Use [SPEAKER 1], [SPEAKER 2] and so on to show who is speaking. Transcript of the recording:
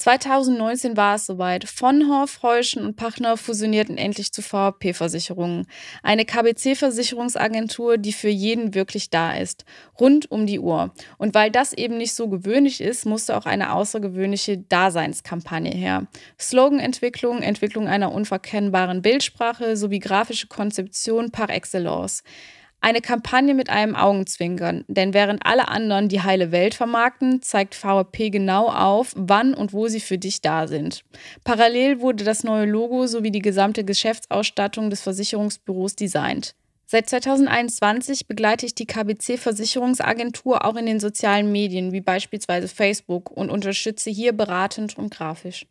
[SPEAKER 1] 2019 war es soweit. Vonhoff, Heuschen und Pachner fusionierten endlich zu VP-Versicherungen. Eine KBC-Versicherungsagentur, die für jeden wirklich da ist. Rund um die Uhr. Und weil das eben nicht so gewöhnlich ist, musste auch eine außergewöhnliche Daseinskampagne her. Sloganentwicklung, Entwicklung einer unverkennbaren Bildsprache sowie grafische Konzeption par excellence. Eine Kampagne mit einem Augenzwinkern, denn während alle anderen die heile Welt vermarkten, zeigt VP genau auf, wann und wo sie für dich da sind. Parallel wurde das neue Logo sowie die gesamte Geschäftsausstattung des Versicherungsbüros designt. Seit 2021 begleite ich die KBC Versicherungsagentur auch in den sozialen Medien wie beispielsweise Facebook und unterstütze hier beratend und grafisch.